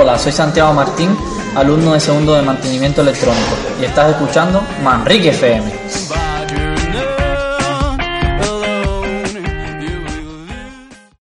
Hola, soy Santiago Martín, alumno de segundo de mantenimiento electrónico, y estás escuchando Manrique FM.